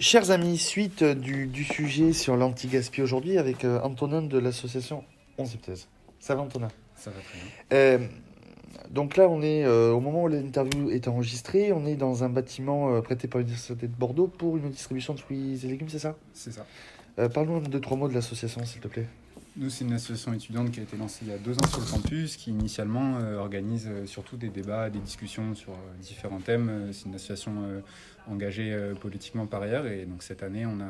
Chers amis, suite du, du sujet sur l'anti-gaspi aujourd'hui avec euh, Antonin de l'association 11 thèse. Ça va Antonin? Ça va très bien. Euh, donc là, on est euh, au moment où l'interview est enregistrée, on est dans un bâtiment prêté par l'Université de Bordeaux pour une distribution de fruits et légumes, c'est ça? C'est ça. Parle-nous en deux, trois mots de l'association, s'il te plaît. Nous, c'est une association étudiante qui a été lancée il y a deux ans sur le campus, qui initialement euh, organise euh, surtout des débats, des discussions sur euh, différents thèmes. C'est une association engagée politiquement par ailleurs. Et donc cette année, on a,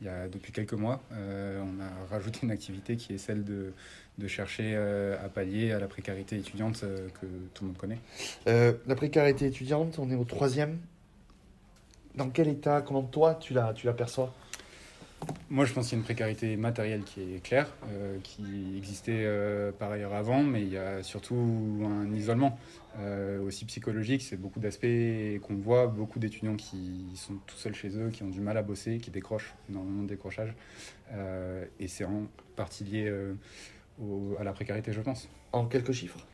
il y a depuis quelques mois, on a rajouté une activité qui est celle de, chercher à pallier à la précarité étudiante que tout le monde connaît. La précarité étudiante, on est au troisième. Dans quel état, comment toi tu la, tu l'aperçois Moi, je pense qu'il y a une précarité matérielle qui est claire, euh, qui existait euh, par ailleurs avant, mais il y a surtout un isolement euh, aussi psychologique. C'est beaucoup d'aspects qu'on voit, beaucoup d'étudiants qui sont tout seuls chez eux, qui ont du mal à bosser, qui décrochent, énormément de décrochage. Et c'est en partie lié à la précarité, je pense. En quelques chiffres?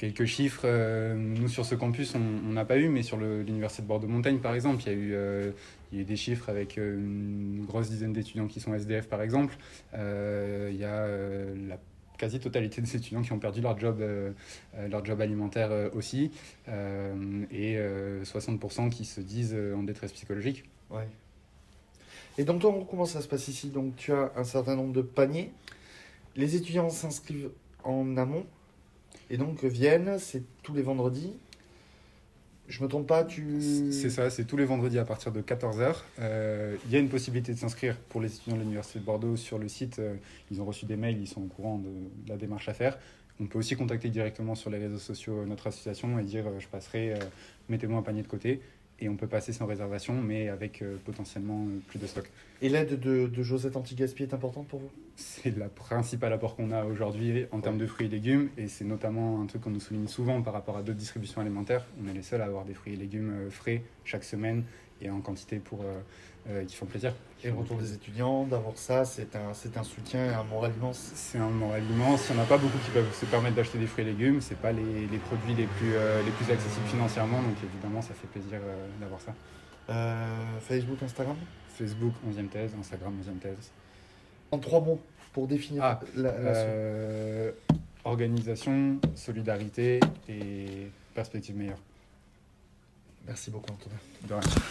Quelques chiffres, euh, nous sur ce campus, on n'a pas eu, mais sur l'université de Bordeaux-Montagne, par exemple, il y a eu, euh, il y a eu des chiffres avec euh, une grosse dizaine d'étudiants qui sont SDF, par exemple. Il y a la quasi-totalité des étudiants qui ont perdu leur job, leur job alimentaire aussi, et euh, 60% qui se disent en détresse psychologique. Ouais. Et donc, toi, comment ça se passe ici? Donc, tu as un certain nombre de paniers. Les étudiants s'inscrivent en amont et donc viennent, c'est tous les vendredis. Je me trompe pas, tu. C'est ça, c'est tous les vendredis à partir de 14h. Il y a une possibilité de s'inscrire pour les étudiants de l'Université de Bordeaux sur le site. euh, ils ont reçu des mails, ils sont au courant de, la démarche à faire. On peut aussi contacter directement sur les réseaux sociaux notre association et dire euh, je passerai, euh, mettez-moi un panier de côté. Et on peut passer sans réservation, mais avec euh, potentiellement euh, plus de stock. Et l'aide de, de Josette Antigaspi est importante pour vous? C'est la principale apport qu'on a aujourd'hui en termes de fruits et légumes. Et c'est notamment un truc qu'on nous souligne souvent par rapport à d'autres distributions alimentaires. On est les seuls à avoir des fruits et légumes euh, frais chaque semaine et en quantité pour, euh, euh, qui font plaisir. Et le retour des étudiants, d'avoir ça, c'est un, c'est un soutien et un moral immense. C'est un moral immense. Il n'y en a pas beaucoup qui peuvent se permettre d'acheter des fruits et légumes. Ce pas les, les produits les plus, euh, les plus accessibles financièrement. Donc évidemment, ça fait plaisir euh, d'avoir ça. Euh, Facebook, Instagram? Facebook, 11e thèse. Instagram, 11e thèse. En trois mots pour définir Ah, la, la- organisation, solidarité et perspective meilleure. Merci beaucoup, Antonin. De rien.